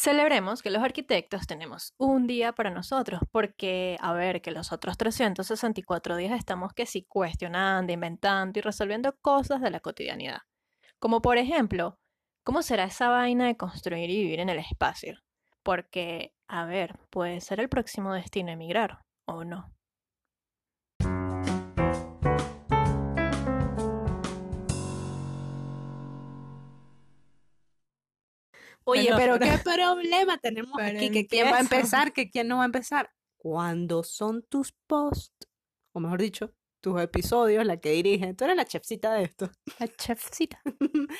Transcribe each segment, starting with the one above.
Celebremos que los arquitectos tenemos un día para nosotros, porque, a ver, que los otros 364 días estamos que sí cuestionando, inventando y resolviendo cosas de la cotidianidad. Como por ejemplo, ¿cómo será esa vaina de construir y vivir en el espacio? Porque, a ver, puede ser el próximo destino emigrar, ¿o no? Oye, pero pero- qué problema tenemos pero aquí, que quién va a empezar, que quién no va a empezar. Cuando son tus posts, o mejor dicho, tus episodios, la que dirige. Tú eres la chefcita de esto. La chefcita.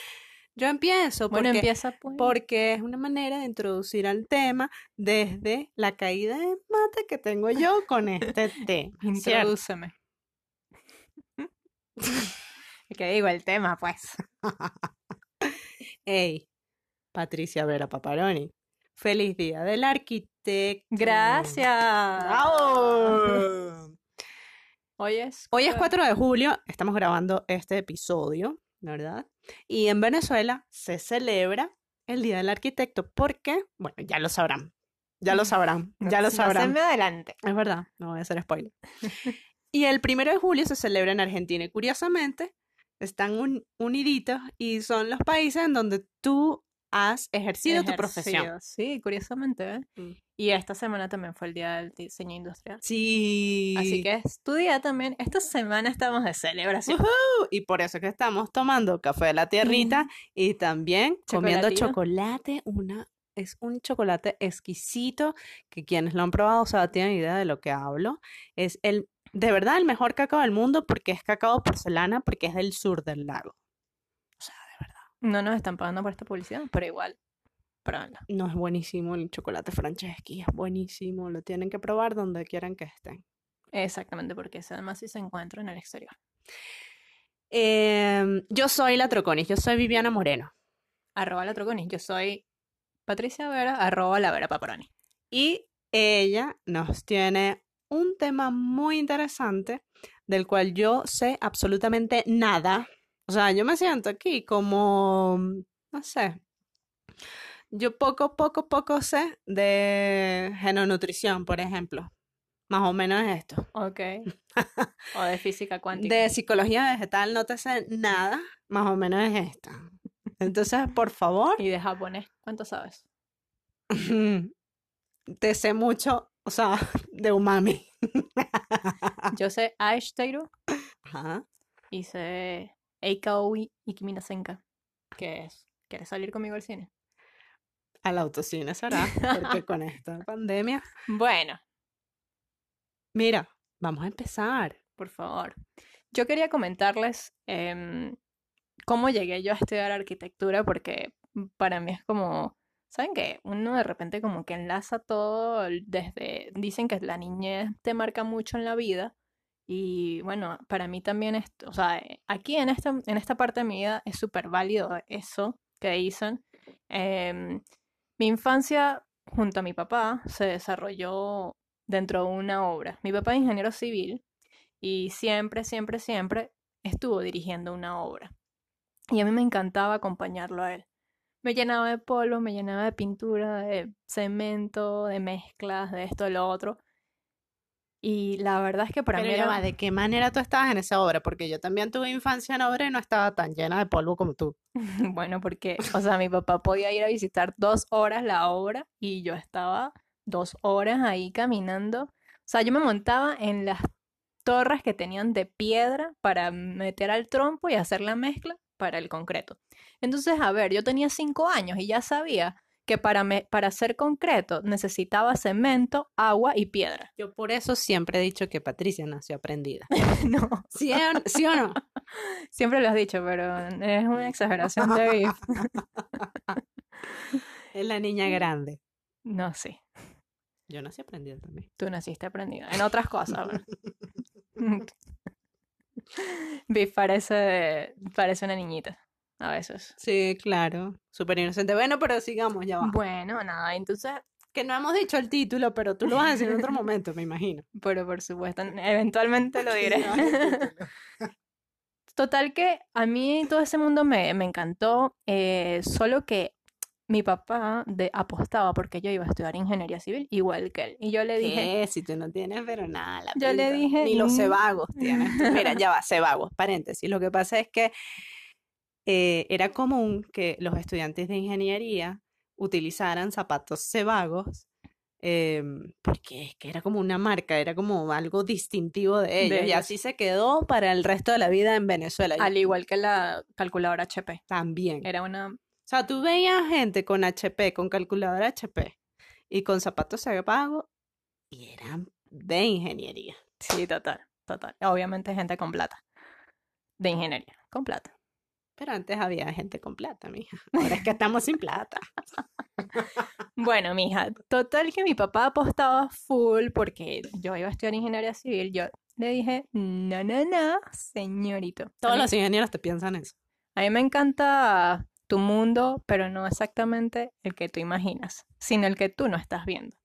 Yo empiezo Bueno, porque, empieza pues. porque es una manera de introducir al tema desde la caída de mate que tengo yo con este té. Introdúceme. ¿Qué digo el tema, pues? Ey, Patricia Vera Paparoni. Feliz día del arquitecto. Gracias. ¡Bravo! Hoy es. Hoy es jue- 4 de julio, estamos grabando este episodio, ¿verdad? Y en Venezuela se celebra el Día del Arquitecto porque, bueno, ya lo sabrán, ya lo sabrán, No- ya lo no se sabrán. me adelante. Es verdad, no voy a hacer spoiler. y el primero de julio se celebra en Argentina y curiosamente están un- uniditos y son los países en donde tú has ejercido tu profesión. Sí, curiosamente, ¿eh? Mm. Y esta semana también fue el día del diseño industrial. Sí. Así que es tu día también. Esta semana estamos de celebración. Y por eso que estamos tomando café de la tierrita y también comiendo chocolate. Una, es un chocolate exquisito que quienes lo han probado, o sea, tienen idea de lo que hablo. Es el, de verdad, el mejor cacao del mundo porque es cacao porcelana, porque es del sur del lago. O sea, de verdad. No nos están pagando por esta publicidad, pero igual. Pruébenlo. No es buenísimo el chocolate Franceschi, es buenísimo. Lo tienen que probar donde quieran que estén. Exactamente, porque ese además sí se encuentra en el exterior. Em, yo soy la Troconis, yo soy Viviana Moreno. Arroba la Troconis. Yo soy Patricia Vera, arroba la Vera Paparoni. Y ella nos tiene un tema muy interesante del cual yo sé absolutamente nada. O sea, yo me siento aquí como, no sé, yo poco, poco, poco sé de genonutrición, por ejemplo. Más o menos es esto. Ok. o de física cuántica. De psicología vegetal no te sé nada, más o menos es esta. Entonces, por favor, Y de japonés. ¿Cuánto sabes? te sé mucho, o sea, de umami. Yo sé Aishiteiru Ajá. y sé Eikaoi Ikiminasenka. ¿Qué es? ¿Quieres salir conmigo al cine? Al autocine será, porque con esta pandemia. Bueno, Mira, vamos a empezar. por favor. Yo quería comentarles em, cómo llegué yo a estudiar arquitectura porque para mí es como, ¿saben qué? Uno de repente como que enlaza todo desde, dicen que la niñez te marca mucho en la vida y bueno, para mí también es, o sea, eh, aquí en esta, en esta parte de mi vida es súper válido eso que dicen. Em, mi infancia junto a mi papá se desarrolló dentro de una obra. Mi papá es ingeniero civil y siempre, siempre, siempre estuvo dirigiendo una obra. Y a mí me encantaba acompañarlo a él. Me llenaba de polvo, me llenaba de pintura, de cemento, de mezclas, de esto, de lo otro. Y la verdad es que para Pero mí era... ¿de qué manera tú estabas en esa obra? Porque yo también tuve infancia en obra y no estaba tan llena de polvo como tú. Bueno, porque, o sea, mi papá podía ir a visitar dos horas la obra y yo estaba dos horas ahí caminando. O sea, yo me montaba en las torres que tenían de piedra para meter al trompo y hacer la mezcla para el concreto. Entonces, a ver, yo tenía cinco años y ya sabía que para, me- para hacer concreto necesitaba cemento, agua y piedra. Yo por eso siempre he dicho que Patricia nació aprendida. No, ¿Sí, o- ¿Sí o no? siempre lo has dicho, pero es una exageración de Viv. Es la niña grande. No sé. Yo nací aprendida también. Tú naciste aprendida en otras cosas. Viv parece, parece una niñita a veces. Sí, claro. Súper inocente. Bueno, pero sigamos, ya va. Bueno, nada, entonces, Que no hemos dicho el título, pero tú lo vas a decir en otro momento, me imagino. pero por supuesto, eventualmente lo diré. Total que a mí todo ese mundo me, me encantó, eh, solo que mi papá de, apostaba porque yo iba a estudiar ingeniería civil igual que él. Y yo le dije, ¿Qué? Si tú no tienes, pero nada, la Yo le dije, Ni los "Mm". cebagos tienes. Mira, ya va, cebagos, paréntesis. Lo que pasa es que eh, era común que los estudiantes de ingeniería utilizaran zapatos cebagos em, porque es que era como una marca, era como algo distintivo de ellos. y ellos. así se quedó para el resto de la vida en Venezuela. Al igual que la calculadora HP. también. Era una... O sea, tú veías gente con HP, con calculadora HP y con zapatos cebagos y eran de ingeniería. Sí, total, total. Obviamente gente con plata. De ingeniería, con plata. Pero antes había gente con plata, mija. Ahora es que estamos sin plata. Bueno, mija, total que mi papá apostaba full porque yo iba a estudiar ingeniería civil. Yo le dije, no, no, no, señorito. Todos mí- los ingenieros te piensan eso. A mí me encanta tu mundo, pero no exactamente el que tú imaginas, sino el que tú no estás viendo.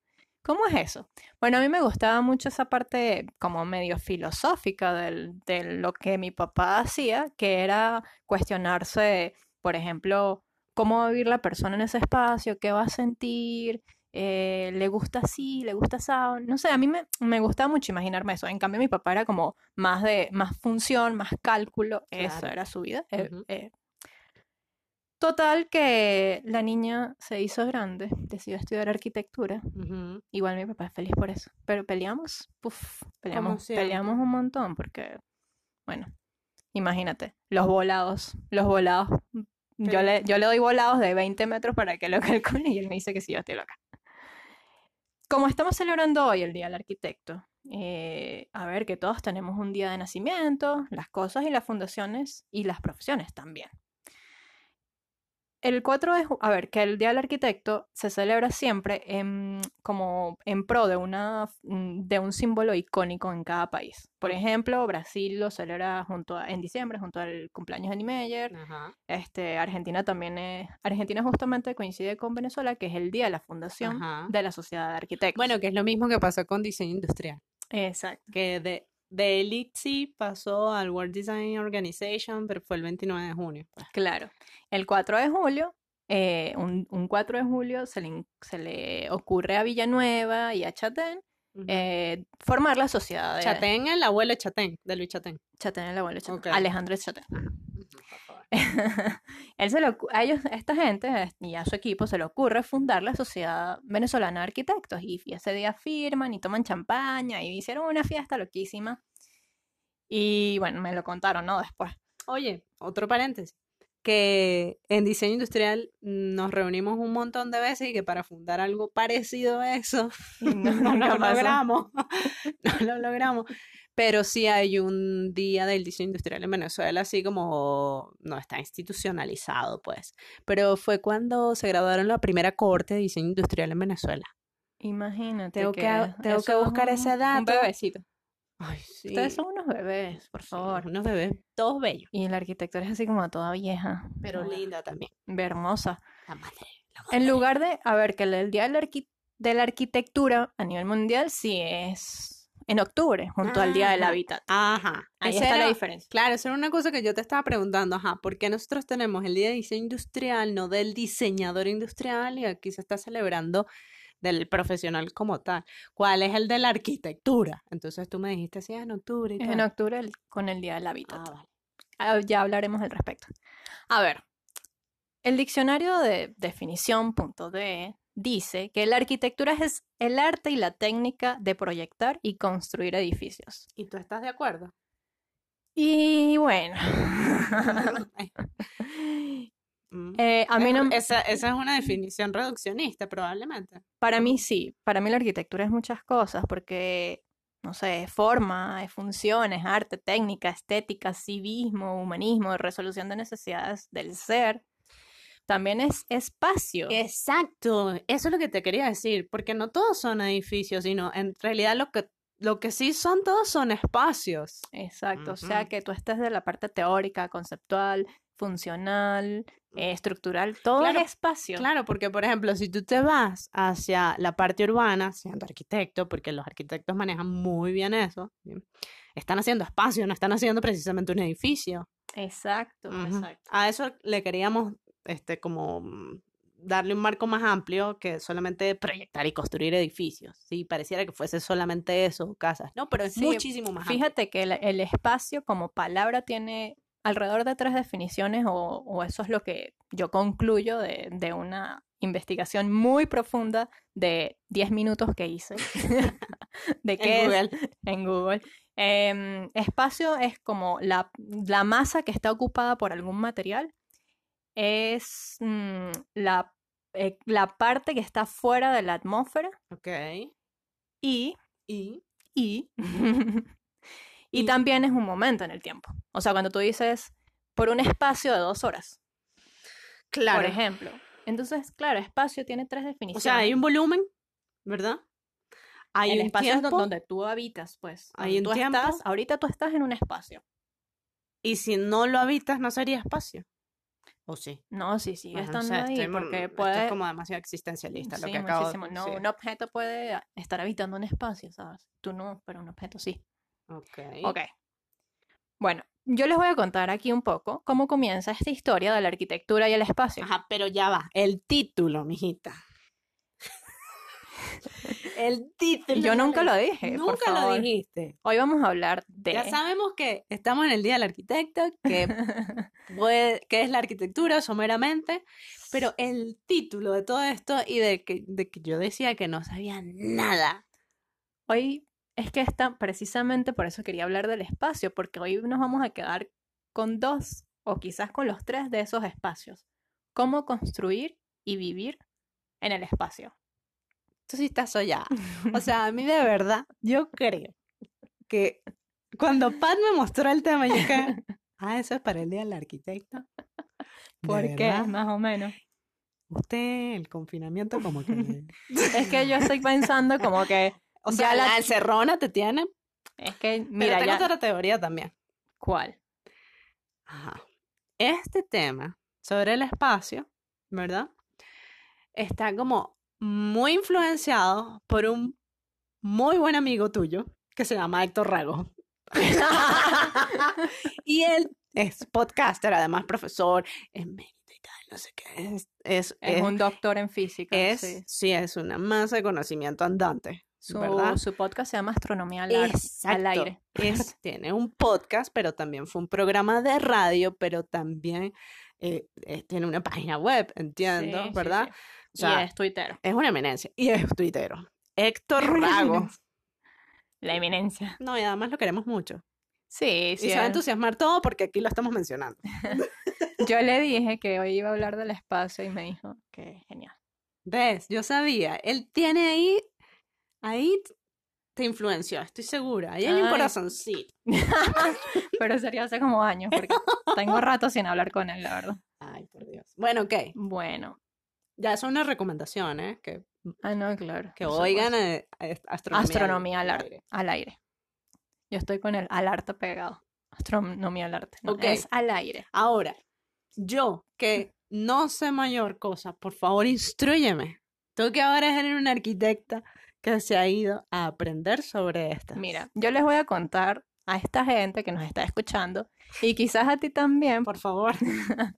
¿Cómo es eso? Bueno, a mí me gustaba mucho esa parte como medio filosófica del- de lo que mi papá hacía, que era cuestionarse, por ejemplo, cómo va a vivir la persona en ese espacio, qué va a sentir, eh, le gusta así, le gusta así, no sé, a mí me, me gustaba mucho imaginarme eso. En cambio, mi papá era como más de, más función, más cálculo, eso era su vida. eh, eh. Total que la niña se hizo grande, decidió estudiar arquitectura. Igual mi papá es feliz por eso. Pero peleamos, puf, peleamos, peleamos un montón porque, bueno, imagínate, los volados, los volados. Yo Pero- le, yo le doy volados de 20 metros para que lo calcule y él me dice que sí, yo estoy loca. Como estamos celebrando hoy el Día del Arquitecto, eh, a ver que todos tenemos un día de nacimiento, las cosas y las fundaciones y las profesiones también. El 4 de a ver, que el Día del Arquitecto se celebra siempre en, como en pro de, una, mm, de un símbolo icónico en cada país. Por ejemplo, Brasil lo celebra junto a- en diciembre, junto al cumpleaños de Niemeyer. Ajá. Este, Argentina también es, Argentina justamente coincide con Venezuela, que es el día de la fundación Ajá. de la Sociedad de Arquitectos. Bueno, que es lo mismo que pasó con diseño industrial. exacto. Que de, de el pasó al World Design Organization, pero fue el 29 de junio. pues. Claro. El 4 de julio, eh, un, un 4 de julio se le, se le ocurre a Villanueva y a Chatén Ujú. eh, formar la sociedad de Chatén, el abuelo de Chatén, de Luis Chatén. Chatén, el abuelo de Chatén. Ok. Alejandro Chatén. Él se ocu- a ellos, a esta gente eh, y a su equipo se le ocurre fundar la Sociedad Venezolana de Arquitectos y, y ese día firman y toman champaña y hicieron una fiesta loquísima. Y bueno, me lo contaron, ¿no? Después. Oye, otro paréntesis. Que en diseño industrial nos reunimos un montón de veces y que para fundar algo parecido a eso no, lo pasó. logramos. No lo logramos. Pero sí hay un día del diseño industrial en Venezuela, así como no está institucionalizado, pues. Pero fue cuando se graduaron la primera corte de diseño industrial en Venezuela. Imagínate. Tengo que tengo que buscar un- ese Un dato. bebecito. Ay, sí. Ustedes son unos bebés, por Sí, favor. unos bebés, todos bellos, Y la arquitectura es así como toda vieja. pero ah, linda también. Hermosa. La madre. la madre. En lugar de, a ver, que el Día de la, Arqui- de la Arquitectura a nivel mundial sí es en octubre, junto al Día del. Hábitat. Ajá. Ahí Esa está la diferencia. Claro, esa era una cosa que yo te estaba preguntando, ajá, ¿por qué nosotros tenemos el Día de Diseño Industrial, no del diseñador industrial, y aquí se está celebrando del profesional como tal? ¿Cuál es el de la arquitectura? Entonces tú me dijiste, sí, en octubre y Es en octubre el- con el Día del Hábitat. Ah, vale. Ah, Ya hablaremos al respecto. A ver, el diccionario de definición.de dice que la arquitectura es el arte y la técnica de proyectar y construir edificios. ¿Y tú estás de acuerdo? Y bueno. eh, a mí Es- no, esa, esa es una definición reduccionista, probablemente. para mí sí, para mí la arquitectura es muchas cosas porque, no sé, es forma, es función, es arte, técnica, estética, civismo, humanismo, resolución de necesidades del ser. También es espacio. Exacto, eso es lo que te quería decir, porque no todos son edificios, sino en realidad lo que, lo que sí son todos son espacios. Exacto, o sea que tú estés de la parte teórica, conceptual, funcional, eh, estructural, todo Claro, es espacio. Claro, porque por ejemplo, si tú te vas hacia la parte urbana, siendo arquitecto, porque los arquitectos manejan muy bien eso, están haciendo espacio, no están haciendo precisamente un edificio. Exacto, exacto. A eso le queríamos este como mm, darle un marco más amplio que solamente proyectar y construir edificios. Sí, pareciera que fuese solamente eso, casas. No, pero es Sí, muchísimo más amplio. Fíjate que el, el espacio como palabra tiene alrededor de tres definiciones o, o eso es lo que yo concluyo de, de una investigación muy profunda de 10 minutos que hice de qué En es- Google. en Google. Em, espacio es como la, la masa que está ocupada por algún material. Es mm, la, eh, la parte que está fuera de la atmósfera Ok. y, Y. y, y Y- también es un momento en el tiempo. O sea, cuando tú dices por un espacio de dos horas, Claro. por ejemplo. Entonces, claro, espacio tiene tres o definiciones. sea, hay un volumen, ¿verdad? Hay el un espacio es donde tú habitas, pues. Hay un tú tiempo. estás, ahorita tú estás en un espacio. Y si no lo habitas, no sería espacio. ¿O sí? No, sí, sigue no estando sé, ahí, estoy mon- porque esto puede... es como demasiado existencialista lo Sí, que acabo de muchísimo. No, decir. un objeto puede estar habitando un espacio, ¿sabes? Tú no, pero un objeto sí. Ok. Ok. Bueno, yo les voy a contar aquí un poco cómo comienza esta historia de la arquitectura y el espacio. Ajá, pero ya va. El título, mijita. el título. Yo nunca lo dije, por Nunca lo dijiste. Hoy vamos a hablar de... Ya sabemos que estamos en el Día del Arquitecto, que, puede- que es la arquitectura someramente, pero el título de todo esto y de que, de que yo decía que no sabía nada. Hoy es que está precisamente por eso quería hablar del espacio, porque hoy nos vamos a quedar con dos o quizás con los tres de esos espacios. Cómo construir y vivir en el espacio. Tú sí estás soñada. O sea, a mí de verdad, yo creo que cuando Pat me mostró el tema, yo dije, ah, eso es para el Día del Arquitecto. ¿De ¿Por qué? verdad? Más o menos. Usted, el confinamiento como que... Es que yo estoy pensando como que, O Ya sea, la- la encerrona te tiene. es que, Mira, mira, tengo ya, otra teoría también. ¿cuál? Ajá. Este tema sobre el espacio, ¿verdad? Está como muy influenciado por un muy buen amigo tuyo que se llama Héctor Rago. y él es podcaster, además profesor, es mérito y tal, no sé qué. Es, es, Es un doctor en física. es- sí. sí, es una masa de conocimiento andante, Su, ¿verdad? su podcast se llama Astronomía al, al aire. Es, tiene un podcast, pero también fue un programa de radio, pero también eh, eh, tiene una página web, entiendo, Sí, ¿verdad? sí. O sea, y es tuitero. es una eminencia. Y es tuitero. Héctor Rago. La eminencia. No, y además lo queremos mucho. Sí, sí. y se va a entusiasmar todo porque aquí lo estamos mencionando. Yo le dije que hoy iba a hablar del espacio y me dijo que genial. ¿Ves? Yo sabía. Él tiene ahí, ahí te influenció, estoy segura. Ahí hay un corazoncito. Pero sería hace como años, porque tengo rato sin hablar con él, la verdad. Ay, por Dios. Bueno, ok. Bueno. Ya es una recomendación, ¿eh? Que, Ah, no, claro. que oigan eh, astronomía. Astronomía al, al ar- aire. al aire. Yo estoy con el al arte pegado. Astronomía al arte. No. Es al aire. Ahora, yo que no sé mayor cosa, por favor, instrúyeme. Tú que ahora eres una arquitecta que se ha ido a aprender sobre esto. Mira, yo les voy a contar a esta gente que nos está escuchando y quizás a ti también, por favor.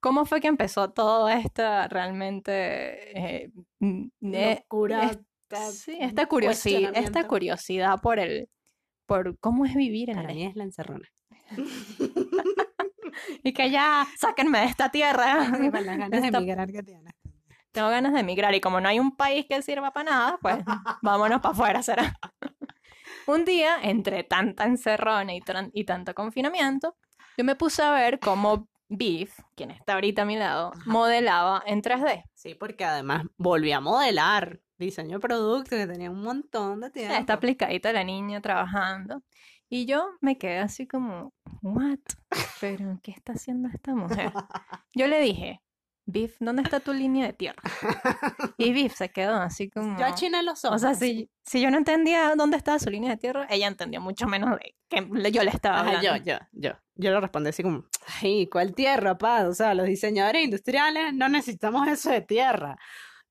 cómo fue que empezó todo esta realmente eh, mm, eh, Locura. es- sí, esta curiosidad, esta curiosidad por el por cómo es vivir en Para mí es la encerrona. y que ya sáquenme de esta tierra. Con las ganas de Esta- emigrar que. Tengo ganas de emigrar y como no hay un país que sirva para nada, pues vámonos para afuera, será. Un día, entre tanta encerrona y, y tanto confinamiento, yo me puse a ver cómo Beef, quien está ahorita a mi lado, Ajá. modelaba en 3D. Sí, porque además volví a modelar. Diseño de producto que tenía un montón de tiempo. Está aplicadita la niña trabajando. Y yo me quedé así como, ¿what? ¿Pero qué está haciendo esta mujer? Yo le dije, Beef, ¿dónde está tu línea de tierra? Y Beef se quedó así como... Yo achiné los ojos. O sea, si, si yo no entendía dónde estaba su línea de tierra, ella entendía mucho menos de que yo le estaba Ajá, hablando. yo, yo, yo. Yo le respondí así como, ay, ¿cuál tierra, pa? O sea, los diseñadores industriales no necesitamos eso de tierra.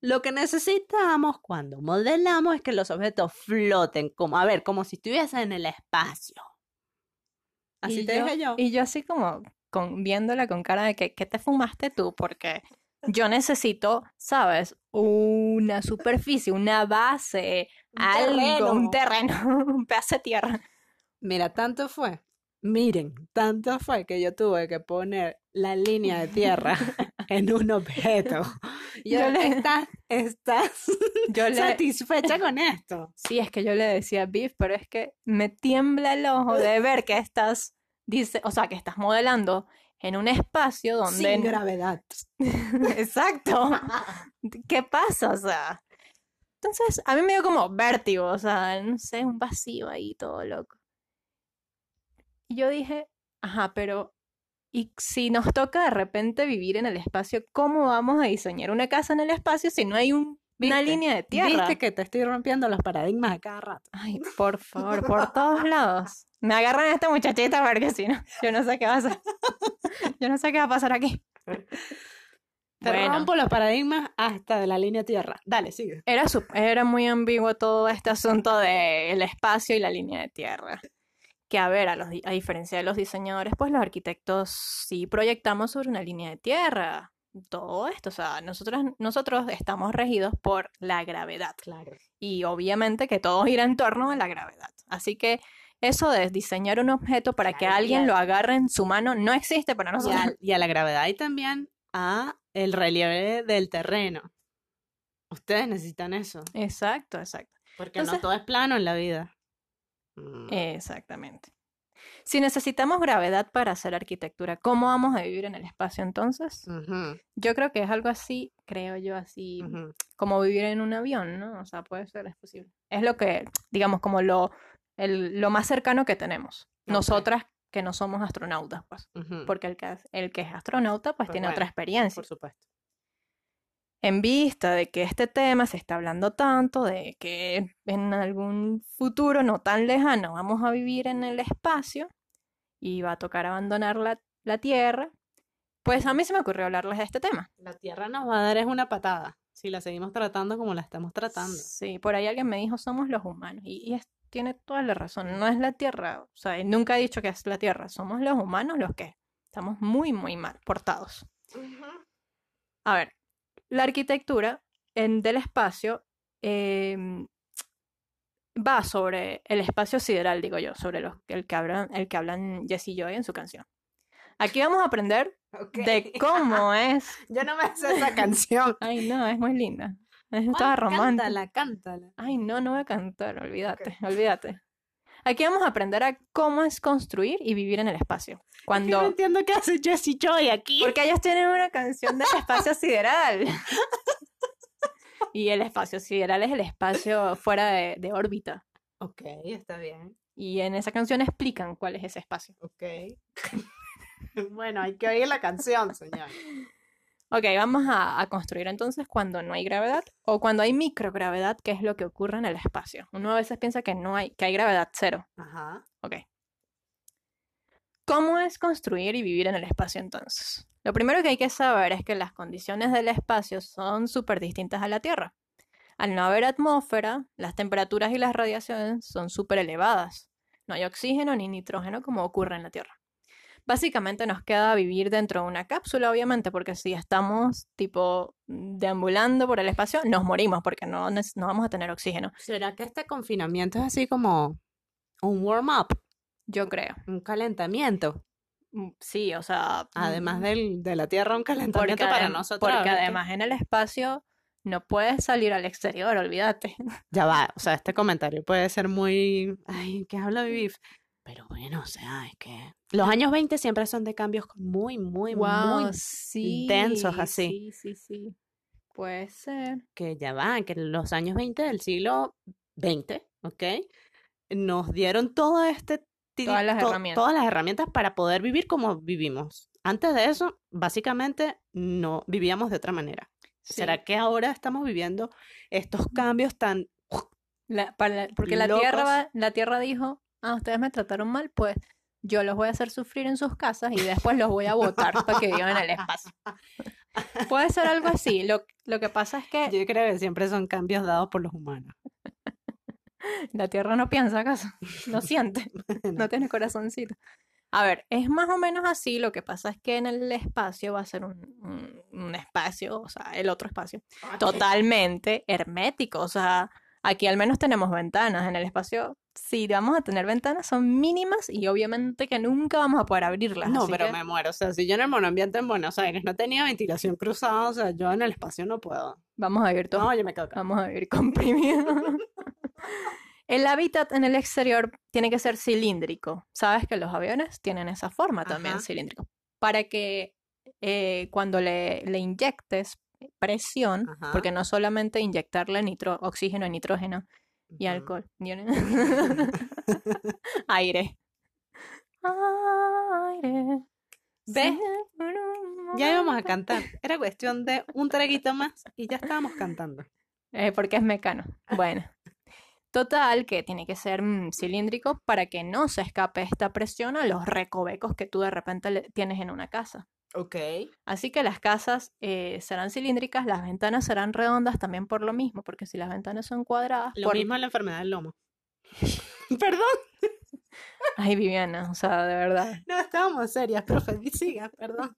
Lo que necesitamos cuando modelamos es que los objetos floten, como, a ver, como si estuviesen en el espacio. Así y te yo, dije yo. Y yo así como con, viéndola con cara de que, ¿qué te fumaste tú? Porque Yo necesito, ¿sabes? Una superficie, una base, algo, un terreno, un pedazo de tierra. Mira, tanto fue. Miren, tanto fue que yo tuve que poner la línea de tierra en un objeto. Yo Yo le- estás, estás Yo le, satisfecha con esto. sí, es que yo le decía beef, pero es que me tiembla el ojo de ver que estás, dice, o sea, que estás modelando en un espacio donde... Sin gravedad. Exacto. ¿Qué pasa? O sea. Entonces, a mí me dio como vértigo, o sea, no sé, un vacío ahí todo loco. Y yo dije, ajá, pero ¿y si nos toca de repente vivir en el espacio, cómo vamos a diseñar una casa en el espacio si no hay un- una línea de tierra? Viste que te estoy rompiendo los paradigmas a cada rato. Ay, por favor, por todos lados. Me agarran a esta muchachita porque si no, yo no sé qué va a hacer. Yo no sé qué va a pasar aquí. Te Bueno. rompo los paradigmas hasta de la línea tierra. Dale, sigue. Era, sup- era muy ambiguo todo este asunto del espacio y la línea de tierra. Que a ver, a, los, a diferencia de los diseñadores, pues los arquitectos sí proyectamos sobre una línea de tierra. Todo esto, o sea, nosotros, nosotros estamos regidos por la gravedad. Claro. Y obviamente que todo gira en torno a la gravedad. Así que eso de diseñar un objeto para que Claro, alguien lo agarre en su mano no existe para Y nosotros. a, y a la gravedad y también a el relieve del terreno. Ustedes necesitan eso. Exacto, exacto. Porque Entonces- no todo es plano en la vida. Mm. Exactamente. Si necesitamos gravedad para hacer arquitectura, ¿cómo vamos a vivir en el espacio entonces? Yo creo que es algo así, creo yo, así como vivir en un avión, ¿no? O sea, puede ser, es posible. Es lo que, digamos, como lo, el- lo más cercano que tenemos. Nosotras que no somos astronautas, pues. Porque el que, es- el que es astronauta, pues, Pues tiene otra experiencia. Por supuesto. En vista de que este tema se está hablando tanto, de que en algún futuro no tan lejano vamos a vivir en el espacio y va a tocar abandonar la, la Tierra, pues a mí se me ocurrió hablarles de este tema. La tierra nos va a dar es una patada si la seguimos tratando como la estamos tratando. Sí, por ahí alguien me dijo, somos los humanos. Y, y es- tiene toda la razón, no es la Tierra. O sea, nunca he dicho que es la Tierra, somos los humanos los que estamos muy, muy mal portados. A ver, la arquitectura en, del espacio em, va sobre el espacio sideral, digo yo, sobre los, el, que hablan, el que hablan Jesse y Joy en su canción. Aquí vamos a aprender de cómo es. Yo no me sé esa canción. Ay, no, es muy linda. Es toda romántica. Cántala, cántala. Ay, no, no voy a cantar, olvídate, olvídate. Aquí vamos a aprender a cómo es construir y vivir en el espacio. Es que no Cuando... entiendo qué hace Jessie Joy aquí. Porque ellos tienen una canción del espacio sideral. Y el espacio sideral es el espacio fuera de, de órbita. Ok, está bien. Y en esa canción explican cuál es ese espacio. Ok. bueno, hay que oír la canción, señor. Ok, vamos a, a construir entonces cuando no hay gravedad o cuando hay microgravedad, que es lo que ocurre en el espacio. Uno a veces piensa que no hay, que hay gravedad cero. Ajá. Ok. ¿Cómo es construir y vivir en el espacio entonces? Lo primero que hay que saber es que las condiciones del espacio son súper distintas a la Tierra. Al no haber atmósfera, las temperaturas y las radiaciones son súper elevadas. No hay oxígeno ni nitrógeno como ocurre en la Tierra. Básicamente nos queda vivir dentro de una cápsula, obviamente, porque si estamos tipo deambulando por el espacio, nos morimos porque no, no vamos a tener oxígeno. ¿Será que este confinamiento es así como un warm-up, Yo creo. un calentamiento? Mm, Sí, o sea... Además mm, del, de la Tierra, un calentamiento para nosotros. porque además en el espacio no puedes salir al exterior, olvídate. Ya va, o sea, este comentario puede ser muy... Ay, ¿qué habla Vivif? Pero bueno, o sea, es que... Los años 20 siempre son de cambios muy, muy, muy... sí, densos así. Sí, sí, sí. Puede ser. Que ya va, que los años 20 del siglo XX, ¿ok? Nos dieron todo este... Todas las to- herramientas. Todas las herramientas para poder vivir como vivimos. Antes de eso, básicamente, no vivíamos de otra manera. Sí. ¿Será que ahora estamos viviendo estos cambios tan... La- para- porque la tierra, la tierra dijo, ah, ustedes me trataron mal, pues yo los voy a hacer sufrir en sus casas y después los voy a botar para que vivan en el espacio. Puede ser algo así. Lo, lo que pasa es que Yo creo que siempre son cambios dados por los humanos. la tierra no piensa acaso, no siente. no tiene corazoncito. A ver, es más o menos así, lo que pasa es que en el espacio va a ser un, un- un espacio, o sea, el otro espacio, totalmente hermético, o sea, aquí al menos tenemos ventanas, en el espacio, si vamos a tener ventanas, son mínimas y obviamente que nunca vamos a poder abrirlas. No, pero que me muero. O sea, si yo en el monoambiente en Buenos Aires no tenía ventilación cruzada, o sea, yo en el espacio no puedo. vamos a vivir todos No, yo me quedo acá. Vamos a vivir comprimidos. El hábitat en el exterior tiene que ser cilíndrico. Sabes que los aviones tienen esa forma también, Ajá. cilíndrico. Para que eh, cuando le, le inyectes presión, Ajá. porque no solamente inyectarle nitro, oxígeno, nitrógeno y alcohol. Aire. Aire. Ya íbamos a cantar. Era cuestión de un traguito más y ya estábamos cantando. Eh, porque es mecano. Bueno. Total, que tiene que ser mm, cilíndrico para que no se escape esta presión a los recovecos que tú de repente le- tienes en una casa. Ok. Así que las casas eh, serán cilíndricas, las ventanas serán redondas también por lo mismo, porque si las ventanas son cuadradas, Lo por... mismo es la enfermedad del lomo. Perdón, Ay, Viviana, o sea, de verdad. no estábamos serias, profe. Siga, perdón.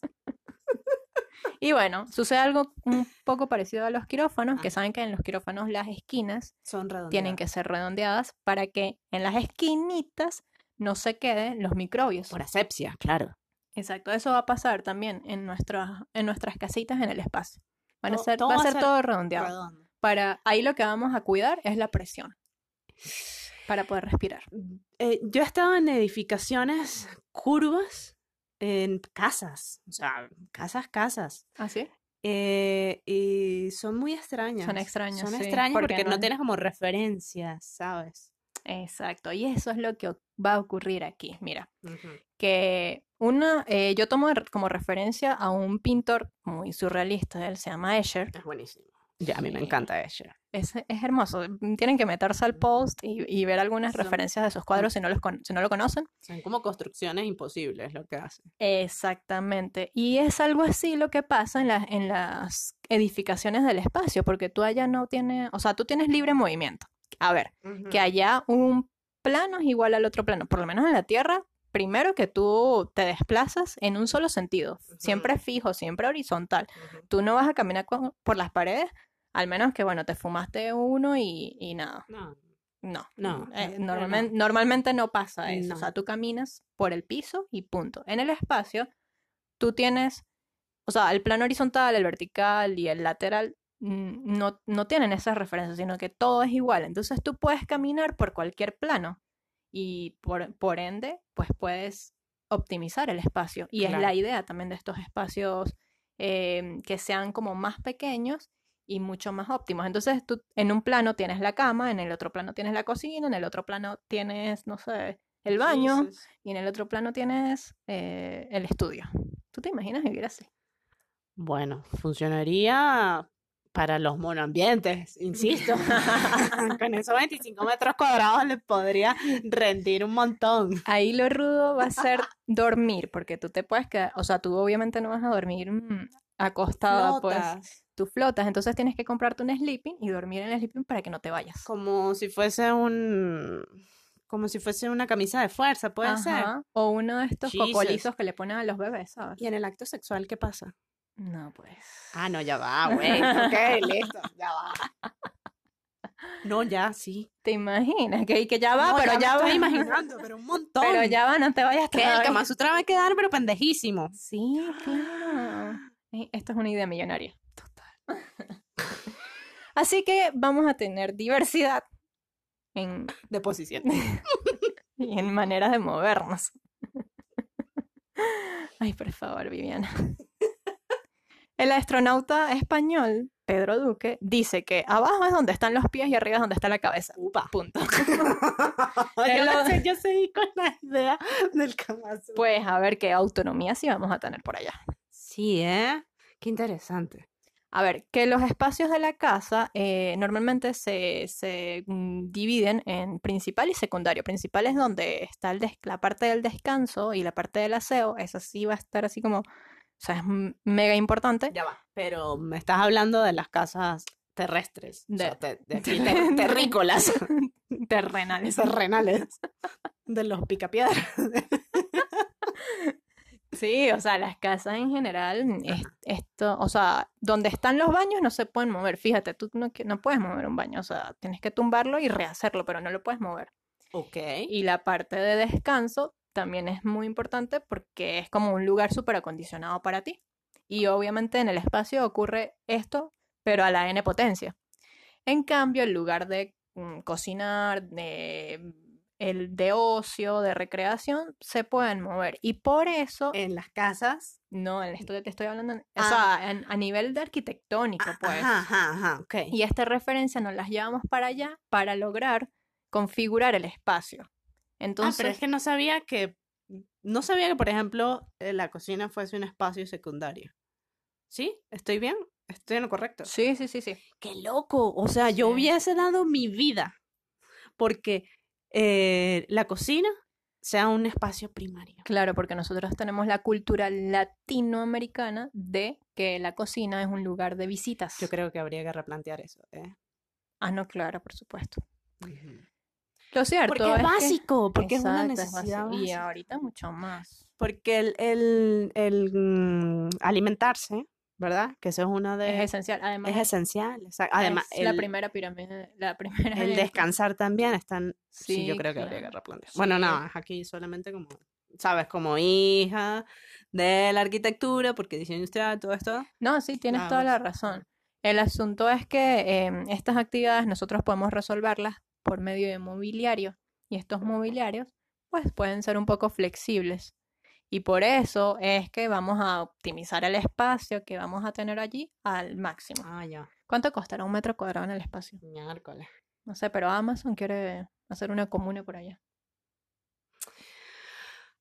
Y bueno, sucede algo un poco parecido a los quirófanos, que Ajá. saben que en los quirófanos las esquinas Son tienen que ser redondeadas para que en las esquinitas no se queden los microbios. Por asepsia, claro. Exacto, eso va a pasar también en nuestras, en nuestras casitas en el espacio. Van a Todo- ser, todo va a ser todo redondeado. Redondo. Para, ahí lo que vamos a cuidar es la presión para poder respirar. Eh, yo he estado en edificaciones curvas, en casas, o sea, casas, casas. ¿Ah, sí? Eh, y son muy extrañas. Son extrañas, Son sí, extrañas porque porque, no no es- tienes como referencias, ¿sabes? Exacto, y eso es lo que va a ocurrir aquí. Mira, que una, eh, yo tomo como referencia a un pintor muy surrealista, él se llama Escher. Es buenísimo. Ya, a mí me encanta ella. Es, es hermoso. Tienen que meterse al post y, y ver algunas Son- referencias de esos cuadros si no, los con- si no lo conocen. Son como construcciones imposibles lo que hacen. Exactamente. Y es algo así lo que pasa en, las en las edificaciones del espacio, porque tú allá no tienes, o sea, tú tienes libre movimiento. A ver, que allá un plano es igual al otro plano, por lo menos en la Tierra, primero que tú te desplazas en un solo sentido, siempre fijo, siempre horizontal. Tú no vas a caminar con- por las paredes, al menos que, bueno, te fumaste uno y, y nada. No, No, No, eh, no, normalmen- normalmente no pasa eso. No. O sea, tú caminas por el piso y punto. En el espacio, tú tienes, o sea, el plano horizontal, el vertical y el lateral no, no tienen esas referencias, sino que todo es igual. Entonces tú puedes caminar por cualquier plano y por, por ende, pues puedes optimizar el espacio. Y es la idea también de estos espacios eh, que sean como más pequeños y mucho más óptimos. Entonces tú en un plano tienes la cama, en el otro plano tienes la cocina, en el otro plano tienes, no sé, el baño y en el otro plano tienes eh, el estudio. ¿Tú te imaginas vivir así? Bueno, funcionaría para los monoambientes, insisto. Con esos 25 metros cuadrados les podría rendir un montón. Ahí lo rudo va a ser dormir, porque tú te puedes quedar, o sea, tú obviamente no vas a dormir mm, acostada, pues Flotas, tú flotas, entonces tienes que comprarte un sleeping y dormir en el sleeping para que no te vayas. Como si fuese un... Como si fuese una camisa de fuerza, puede ser. O uno de estos Jesus. cocolizos que le ponen a los bebés, ¿sabes? ¿Y en el acto sexual qué pasa? No, pues. Ah, no, ya va, güey. Ok, listo, ya va. No, ya, sí. ¿Te imaginas? Que, que ya va, No, pero ya, va. estoy imaginando, pero un montón. Pero ya va, no te vayas Que el. Kama Sutra va a quedar, pero pendejísimo. Sí, claro. Esto es una idea millonaria. Total. Así que vamos a tener diversidad en, De posición. y en maneras de movernos. Ay, por favor, Viviana. El astronauta español, Pedro Duque, dice que abajo es donde están los pies y arriba es donde está la cabeza. Upa. Punto. yo, Él lo- sé, yo seguí con la idea del Kama Sutra. Pues a ver qué autonomía sí vamos a tener por allá. Sí, ¿eh? Qué interesante. A ver, que los espacios de la casa eh, normalmente se, se, mm, dividen en principal y secundario. Principal es donde está el des- la parte del descanso y la parte del aseo. Esa sí va a estar así como, o sea, es mega importante. Ya va. Pero me estás hablando de las casas terrestres. o De- sea, te- de aquí, ter- terrícolas. Terrenales. Esas renales. De los picapiedras. Sí, o sea, las casas en general, es- esto, o sea, donde están los baños no se pueden mover. Fíjate, tú no, no puedes mover un baño, o sea, tienes que tumbarlo y rehacerlo, pero no lo puedes mover. Ok. Y la parte de descanso también es muy importante porque es como un lugar súper acondicionado para ti. Y obviamente en el espacio ocurre esto, pero a la n potencia. En cambio, el lugar de mm, cocinar, de, el de ocio, de recreación, se pueden mover. Y por eso, En las casas. no, en esto te estoy hablando, o Ah. sea, en- a nivel de arquitectónico, pues. Ajá, ajá. Y esta referencia nos las llevamos para allá para lograr configurar el espacio. Ah, Entonces, pero es que no sabía que, no sabía que, por ejemplo, eh, la cocina fuese un espacio secundario. ¿Sí? ¿Estoy bien? ¿Estoy en lo correcto? sí, sí, sí, sí. ¡Qué loco! O sea, yo hubiese dado mi vida porque eh, la cocina sea un espacio primario. Claro, porque nosotros tenemos la cultura latinoamericana de que la cocina es un lugar de visitas. Yo creo que habría que replantear eso. ¿eh? Ah, no, claro, por supuesto. Ujú. Lo cierto Porque es que- básico, porque es una Exacto, es necesidad básico. Y ahorita mucho más. Porque el, el, el, mm, alimentarse, ¿verdad? Que eso es una de... Es esencial. Además, es esencial. exact- Además, es la el, primera pirámide, la primera el descansar también están... Sí, Sí, yo creo que habría que replantear. Bueno, no, es aquí solamente como, ¿sabes? Como hija de la arquitectura, porque diseño industrial, todo esto. No, sí, tienes Nada toda la razón. El asunto es que em, estas actividades nosotros podemos resolverlas por medio de mobiliario y estos mobiliarios pues pueden ser un poco flexibles. Y por eso es que vamos a optimizar el espacio que vamos a tener allí al máximo. Ah, ya. ¿Cuánto costará un metro cuadrado en el espacio? Miércoles. No sé, pero Amazon quiere hacer una comuna por allá.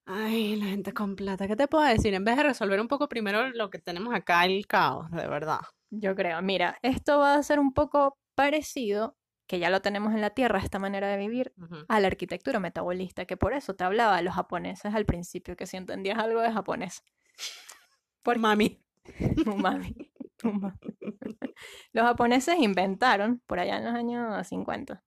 Ay, la gente con plata. ¿Qué te puedo decir? En vez de resolver un poco primero lo que tenemos acá, el caos, de verdad. Yo creo, mira, esto va a ser un poco parecido, que ya lo tenemos en la Tierra, esta manera de vivir, a la arquitectura metabolista, que por eso te hablaba de los japoneses al principio, que si entendías algo de japonés. Por mami. Umami. Los japoneses inventaron, por allá en los años 50,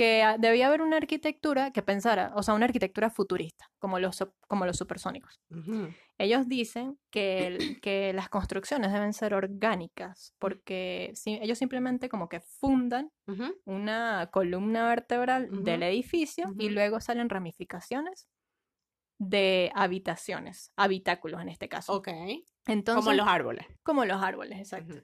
que debía haber una arquitectura que pensara, o sea, una arquitectura futurista, como los, como los supersónicos. Ujú. Ellos dicen que, el- que las construcciones deben ser orgánicas, porque si- ellos simplemente como que fundan Ujú. una columna vertebral del Ujú, edificio y luego salen ramificaciones de habitaciones, habitáculos en este caso. Ok. Entonces, Como los árboles. como los árboles, exacto.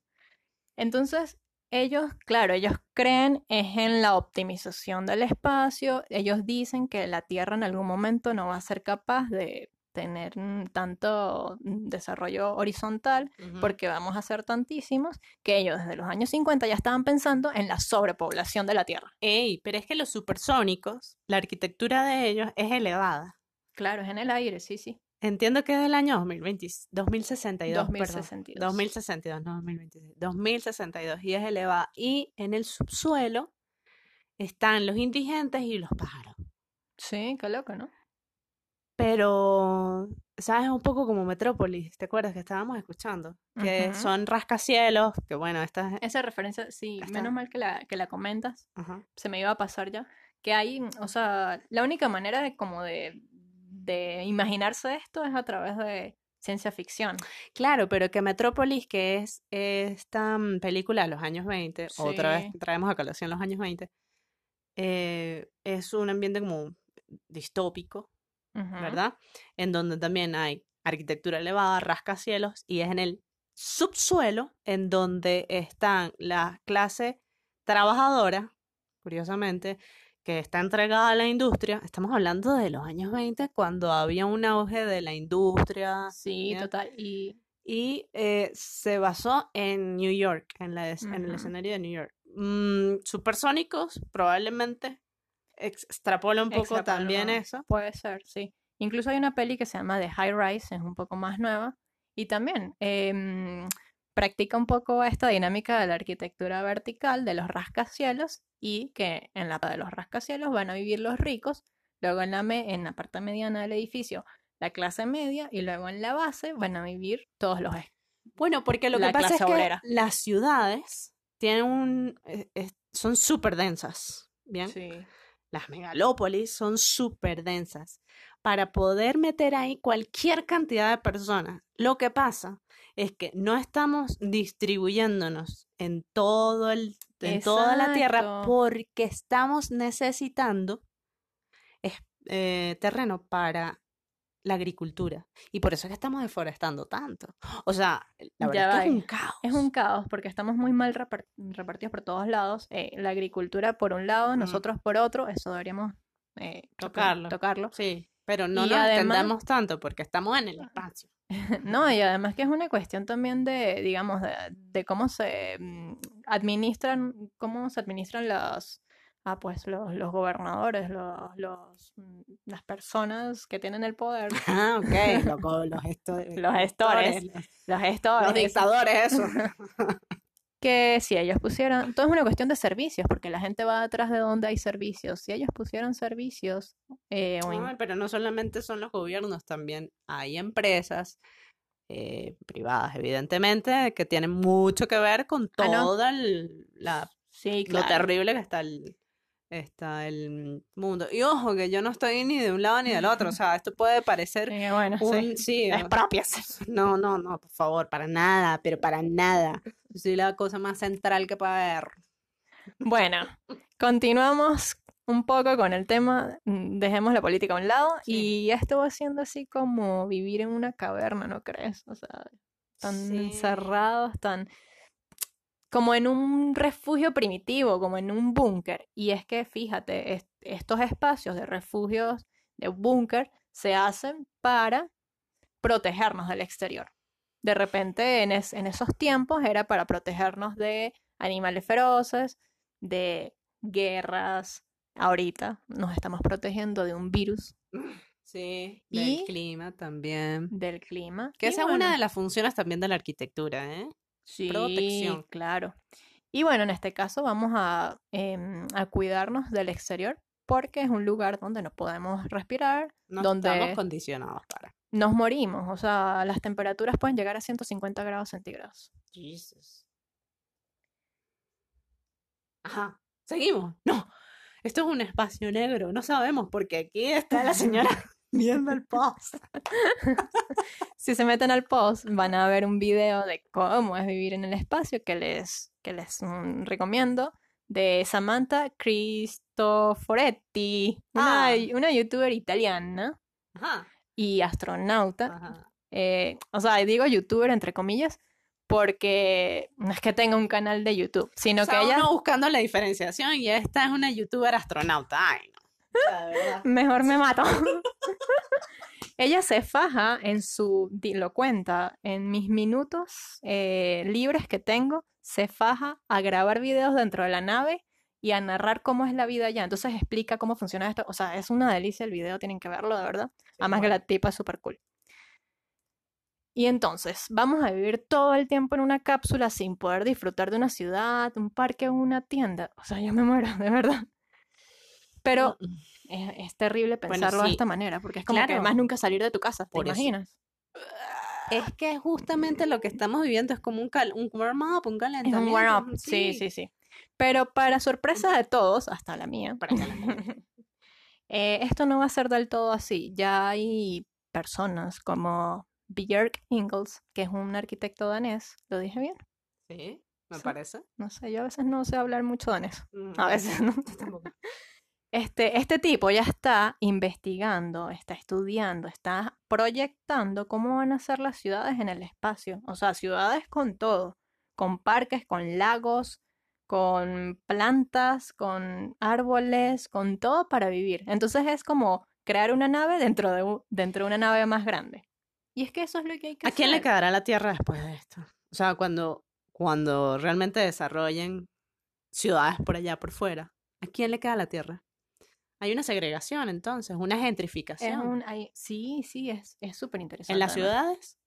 Entonces, ellos, claro, ellos creen es en la optimización del espacio. Ellos dicen que la Tierra en algún momento no va a ser capaz de tener mm, tanto mm, desarrollo horizontal porque vamos a ser tantísimos que ellos desde los años 50 ya estaban pensando en la sobrepoblación de la Tierra. Ey, pero es que los supersónicos, la arquitectura de ellos es elevada. Claro, es en el aire, sí, sí. Entiendo que es del año 2020, 2062, perdón. 2062. 2062, no 2026. 2062 y es elevada. Y en el subsuelo están los indigentes y los pájaros. Sí, qué loco, ¿no? Pero, ¿sabes? Un poco como Metrópolis, ¿te acuerdas que estábamos escuchando? Que Ujú. son rascacielos, que bueno, esta es... Esa referencia, sí, Está. menos mal que la, que la comentas. Ajá. se me iba a pasar ya, que hay, o sea, la única manera de como de, de imaginarse esto es a través de ciencia ficción. Claro, pero que Metrópolis, que es esta mm, película de los años 20, otra vez traemos a colación los años 20, eh, es un ambiente como distópico. ¿verdad? En donde también hay arquitectura elevada, rascacielos, y es en el subsuelo en donde están la clase trabajadora, curiosamente, que está entregada a la industria. Estamos hablando de los años 20, cuando había un auge de la industria Sí, ¿ya? total. Y y eh, se basó en New York, en, la es- en el escenario de New York. Mm, supersónicos, probablemente ex- extrapola un poco también eso. Puede ser, sí. Incluso hay una peli que se llama The High Rise, es un poco más nueva, y también em, practica un poco esta dinámica de la arquitectura vertical de los rascacielos y que en la de los rascacielos van a vivir los ricos, luego en la, me- en la parte mediana del edificio la clase media y luego en la base van a vivir todos los es- Bueno, porque lo la que pasa es que las ciudades tienen un, eh, son súper densas, ¿bien? Sí. Las megalópolis son súper densas. para poder meter ahí cualquier cantidad de personas. Lo que pasa es que no estamos distribuyéndonos en todo el en toda la tierra porque estamos necesitando es- eh, terreno para la agricultura y por eso es que estamos deforestando tanto. O sea, la Ya verdad es que es un caos. Es un caos porque estamos muy mal repar- repartidos por todos lados. Eh, la agricultura por un lado, nosotros por otro. Eso deberíamos eh, Tocarlo. tocarlo. Sí, pero no Y nos además- extendamos tanto porque estamos en el espacio. No, y además que es una cuestión también de, digamos, de, de cómo se mm, administran, cómo se administran los, ah, pues los, los gobernadores, los, los, mm, las personas que tienen el poder, Ah, ok, los, los, Los gestores. los, los gestores, los dictadores, eso. Que si ellos pusieran, todo es una cuestión de servicios, porque la gente va detrás de donde hay servicios. Si ellos pusieran servicios, eh, pero no solamente son los gobiernos, también hay empresas eh, privadas, evidentemente, que tienen mucho que ver con Ah, no. toda el- la, sí, lo terrible que está el, está el mundo. Y ojo, que yo no estoy ni de un lado ni del otro, o sea, esto puede parecer Eh, bueno, sí. un... Sí, o- Expropias. no, no, no, por favor, para nada, pero para nada. Soy la cosa más central que puede haber. Bueno, continuamos un poco con el tema, dejemos la política a un lado Sí. y esto va siendo así como vivir en una caverna, ¿no crees? O sea, tan encerrados, tan como en un refugio primitivo, como en un búnker. Y es que fíjate, es- estos espacios de refugios, de búnker, se hacen para protegernos del exterior. De repente, en, es- en esos tiempos era para protegernos de animales feroces, de guerras. Ahorita nos estamos protegiendo de un virus, Sí, Y- del clima también. del clima. Que y esa es una de las funciones también de la arquitectura, ¿eh? Sí, protección. claro. Y bueno, en este caso vamos a, em, a cuidarnos del exterior porque es un lugar donde no podemos respirar, No donde estamos condicionados para. nos morimos. O sea, las temperaturas pueden llegar a 150 grados centígrados. Jesus. Ajá. Seguimos. No. Esto es un espacio negro. No sabemos porque aquí está la señora viendo el post. Si se meten al post, van a ver un video de cómo es vivir en el espacio que les, que les mm, recomiendo de Samantha Cristoforetti, una, Ah. una youtuber italiana Ajá. y astronauta. Ajá. Eh, o sea, digo youtuber entre comillas porque no es que tenga un canal de YouTube, sino O sea, que ella uno buscando la diferenciación y esta es una youtuber astronauta. Ay, no. Verdad. mejor me mato. ella se faja en su, lo cuenta, en mis minutos eh, libres que tengo, se faja a grabar videos dentro de la nave y a narrar cómo es la vida allá. Entonces explica cómo funciona esto. O sea, es una delicia el video, tienen que verlo, de verdad. Además que la tipa es súper cool. Y entonces, vamos a vivir todo el tiempo en una cápsula sin poder disfrutar de una ciudad, un parque o una tienda. O sea, yo me muero, de verdad. Pero Mm, es, es terrible Bueno, pensarlo de sí. esta manera, porque es como que Claro. más nunca salir de tu casa, ¿te Por eso. imaginas? Es que justamente lo que estamos viviendo es como un, cal un warm-up, un Es calentamiento. un warm-up, sí, sí, sí. Pero para sorpresa de todos, hasta la mía, Para que la eh, esto no va a ser del todo así. Ya hay personas como Björk Ingels, que es un arquitecto danés, ¿lo dije bien? Sí, me Sí. parece. No sé, yo a veces no sé hablar mucho danés. Mm, A veces no. yo tampoco. Este, este tipo ya está investigando, está estudiando, está proyectando cómo van a ser las ciudades en el espacio. O sea, ciudades con todo, con parques, con lagos, con plantas, con árboles, con todo para vivir. Entonces es como crear una nave dentro de, u- dentro de una nave más grande. Y es que eso es lo que hay que ¿A quién le quedará la tierra después de esto? O sea, cuando, cuando realmente desarrollen ciudades por allá, por fuera, ¿a quién le queda la tierra? Hay una segregación entonces, una Es gentrificación. un, hay- sí, sí, es es súper interesante. En las ciudades,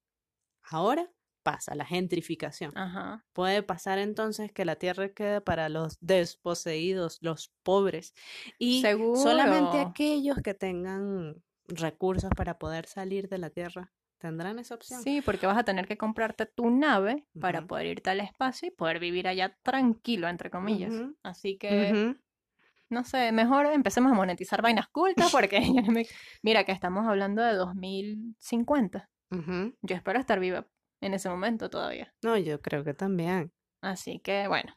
ahora pasa la gentrificación. Ajá. Puede pasar entonces que la tierra quede para los desposeídos, los pobres, y solamente aquellos que tengan recursos para poder salir de la tierra tendrán esa opción. Sí, porque vas a tener que comprarte tu nave para poder irte al espacio y poder vivir allá tranquilo, entre comillas. Así que. No sé, mejor empecemos a monetizar vainas cultas porque mira que estamos hablando de 2050. Ujú. Yo espero estar viva en ese momento todavía. No, yo creo que también. Así que bueno,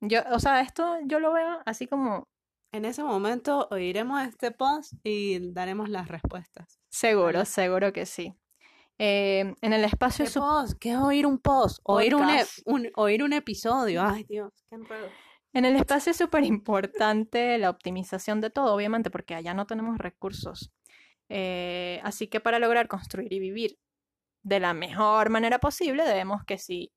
yo, o sea, esto yo lo veo así como En ese momento oiremos este post y daremos las respuestas. seguro, Vale. seguro que sí. Eh, en el espacio ¿Qué post? ¿Qué es oír un post? Oír un, un- oír un episodio. Ay, Dios, qué enredo. En el espacio es súper importante la optimización de todo, obviamente, porque allá no tenemos recursos. Eh, así que para lograr construir y vivir de la mejor manera posible, debemos que sí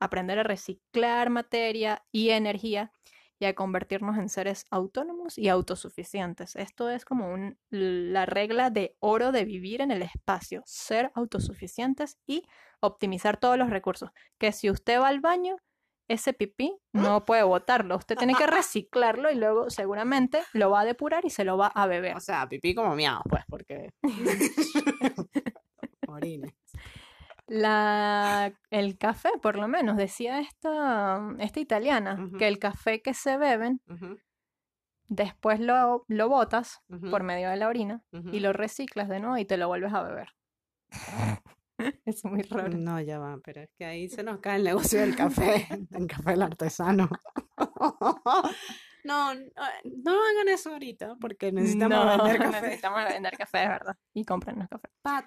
aprender a reciclar materia y energía y a convertirnos en seres autónomos y autosuficientes. Esto es como la regla de oro de vivir en el espacio, ser autosuficientes y optimizar todos los recursos. Que si usted va al baño, ese pipí no puede botarlo, usted tiene que reciclarlo y luego seguramente lo va a depurar y se lo va a beber. O sea, pipí como miau, pues, porque. Orine. La, el café, por lo menos, decía esta, esta italiana, que el café que se beben, después lo, lo botas por medio de la orina y lo reciclas de nuevo y te lo vuelves a beber. es muy raro. No, ya va, pero es que ahí se nos cae el negocio del café, del café del artesano. No, no, no hagan eso ahorita porque necesitamos No, vender café. necesitamos vender café, de verdad. Y cómprenos café. Pat,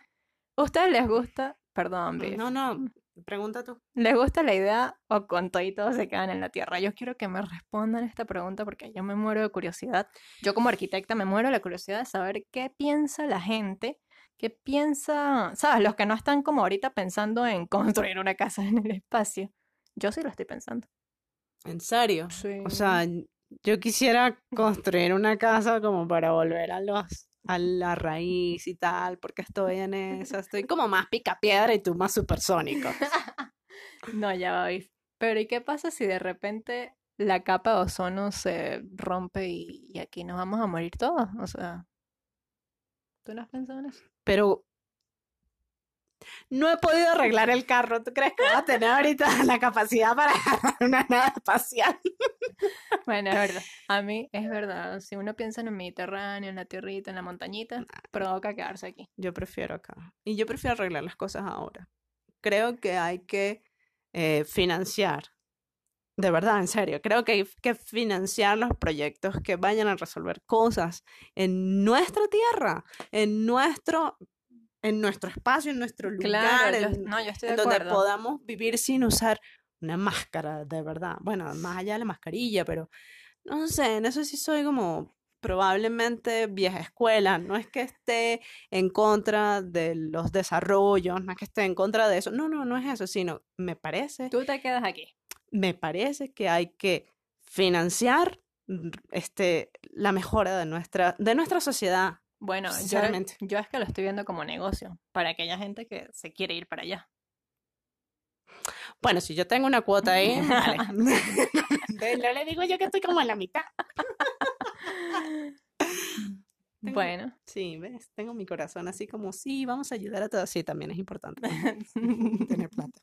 ¿A ustedes les gusta? Perdón, Biff. no, no, pregunta tú. ¿Les gusta la idea o con todo y todo se quedan en la tierra? Yo quiero que me respondan esta pregunta porque yo me muero de curiosidad. Yo como arquitecta me muero de la curiosidad de saber qué piensa la gente, qué piensa, ¿sabes? Los que no están como ahorita pensando en construir una casa en el espacio. Yo sí lo estoy pensando. ¿En serio? Sí. O sea, yo quisiera construir una casa como para volver a los a la raíz y tal, porque estoy en eso, estoy como más picapiedra y tú más supersónico. No, ya va. Pero ¿y qué pasa si de repente la capa de ozono se rompe y, y aquí nos vamos a morir todos? O sea, ¿tú no has pensado en eso? Pero no he podido arreglar el carro. ¿Tú crees que voy a tener ahorita la capacidad para una nave espacial? Bueno, es verdad. A mí es verdad. Si uno piensa en el Mediterráneo, en la tierrita, en la montañita, provoca quedarse aquí. Yo prefiero acá. Y yo prefiero arreglar las cosas ahora. Creo que hay que eh, financiar. De verdad, en serio. Creo que hay que financiar los proyectos que vayan a resolver cosas en nuestra tierra, en nuestro, en nuestro espacio, en nuestro lugar, Claro, yo- en, no, yo estoy en de donde podamos vivir sin usar una máscara, de verdad. Bueno, más allá de la mascarilla, pero no sé, en eso sí soy como probablemente vieja escuela. No es que esté en contra de los desarrollos, no es que esté en contra de eso. No, no, no es eso, sino me parece, Tú te quedas aquí. Me parece que hay que financiar mm, este, la mejora de nuestra, de nuestra sociedad. Bueno, yo, yo es que lo estoy viendo como negocio para aquella gente que se quiere ir para allá. Bueno, si yo tengo una cuota ahí, vale. no le digo yo que estoy como en la mitad. Tengo- Bueno, Sí, ¿ves? Tengo mi corazón así como, sí, vamos a ayudar a todos. Sí, también es importante tener plata.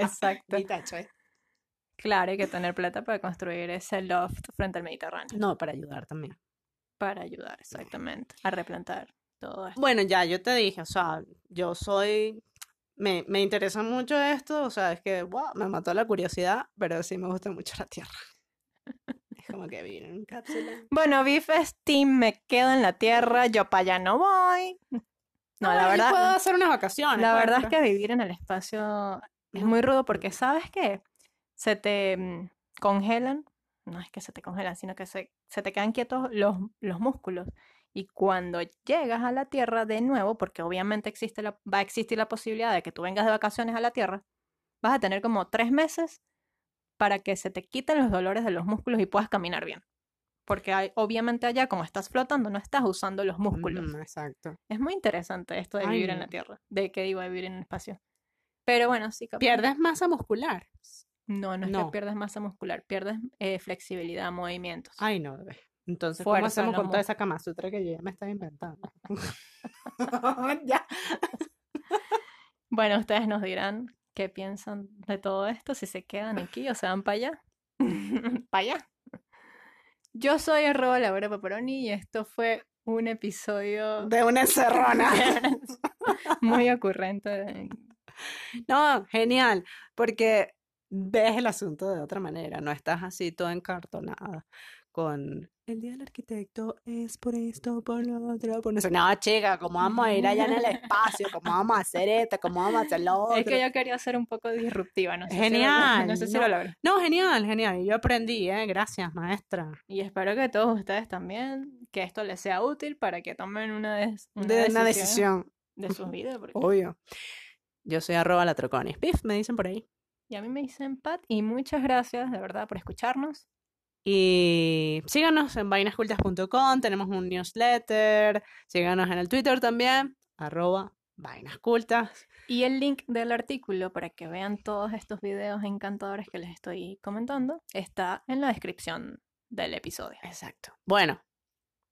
exacto. Ni tacho, ¿eh? Claro, hay que tener plata para construir ese loft frente al Mediterráneo. No, para ayudar también. Para ayudar, exactamente, a replantar todo esto. Bueno, ya, yo te dije, o sea, yo soy, me, me interesa mucho esto, o sea, es que, wow, me mató la curiosidad, pero sí me gusta mucho la tierra. Es como que vivir en cápsula. Bueno, Beef es team, me quedo en la tierra, yo para allá no voy. No, la yo verdad, puedo hacer unas vacaciones. la pues, verdad es que vivir en el espacio es No. muy rudo porque, ¿sabes qué? Se te mm, congelan, no es que se te congelan, sino que se, se te quedan quietos los, los músculos. Y cuando llegas a la Tierra de nuevo, porque obviamente existe la, va a existir la posibilidad de que tú vengas de vacaciones a la Tierra, vas a tener como tres meses para que se te quiten los dolores de los músculos y puedas caminar bien. Porque hay- obviamente allá, como estás flotando, no estás usando los músculos. Mm, exacto. Es muy interesante esto de Ay, vivir en la Tierra, de que digo de vivir en el espacio. Pero bueno, sí, capaz. Pierdes masa muscular. No, no es que pierdes masa muscular, pierdes eh, flexibilidad, movimientos. Ay, no, bebé. Entonces, ¿cómo hacemos no con toda esa Kama Sutra que yo ya me estaba inventando? ya. Bueno, ustedes nos dirán qué piensan de todo esto, si se quedan aquí o se van para allá. para allá. Yo soy arroba Laura Paparoni y esto fue un episodio De una encerrona. muy ocurrente. No, genial, porque ves el asunto de otra manera, no estás así todo encartonada con el día del arquitecto es por esto, por lo otro, por no sé. No, chica, ¿cómo vamos a ir allá en el espacio? ¿Cómo vamos a hacer esto? ¿Cómo vamos a hacer lo otro? Es que yo quería ser un poco disruptiva, no sé si lo- Genial, no sé si no. lo logré. No, genial, genial. y Yo aprendí, ¿eh? Gracias, maestra. Y espero que todos ustedes también, que esto les sea útil para que tomen una, des- una De una decisión decisión, de sus vidas. porque- obvio. Yo soy arroba la troconis. Pif, me dicen por ahí. Y a mí me dicen Pat, y muchas gracias de verdad por escucharnos. Y síganos en vainascultas.com, tenemos un newsletter, síganos en el Twitter también, arroba vainascultas. Y el link del artículo para que vean todos estos videos encantadores que les estoy comentando está en la descripción del episodio. Exacto. Bueno,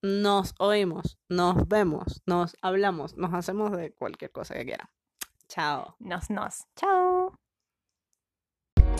nos oímos, nos vemos, nos hablamos, nos hacemos de cualquier cosa que quieran. Chao. Nos, nos. Chao.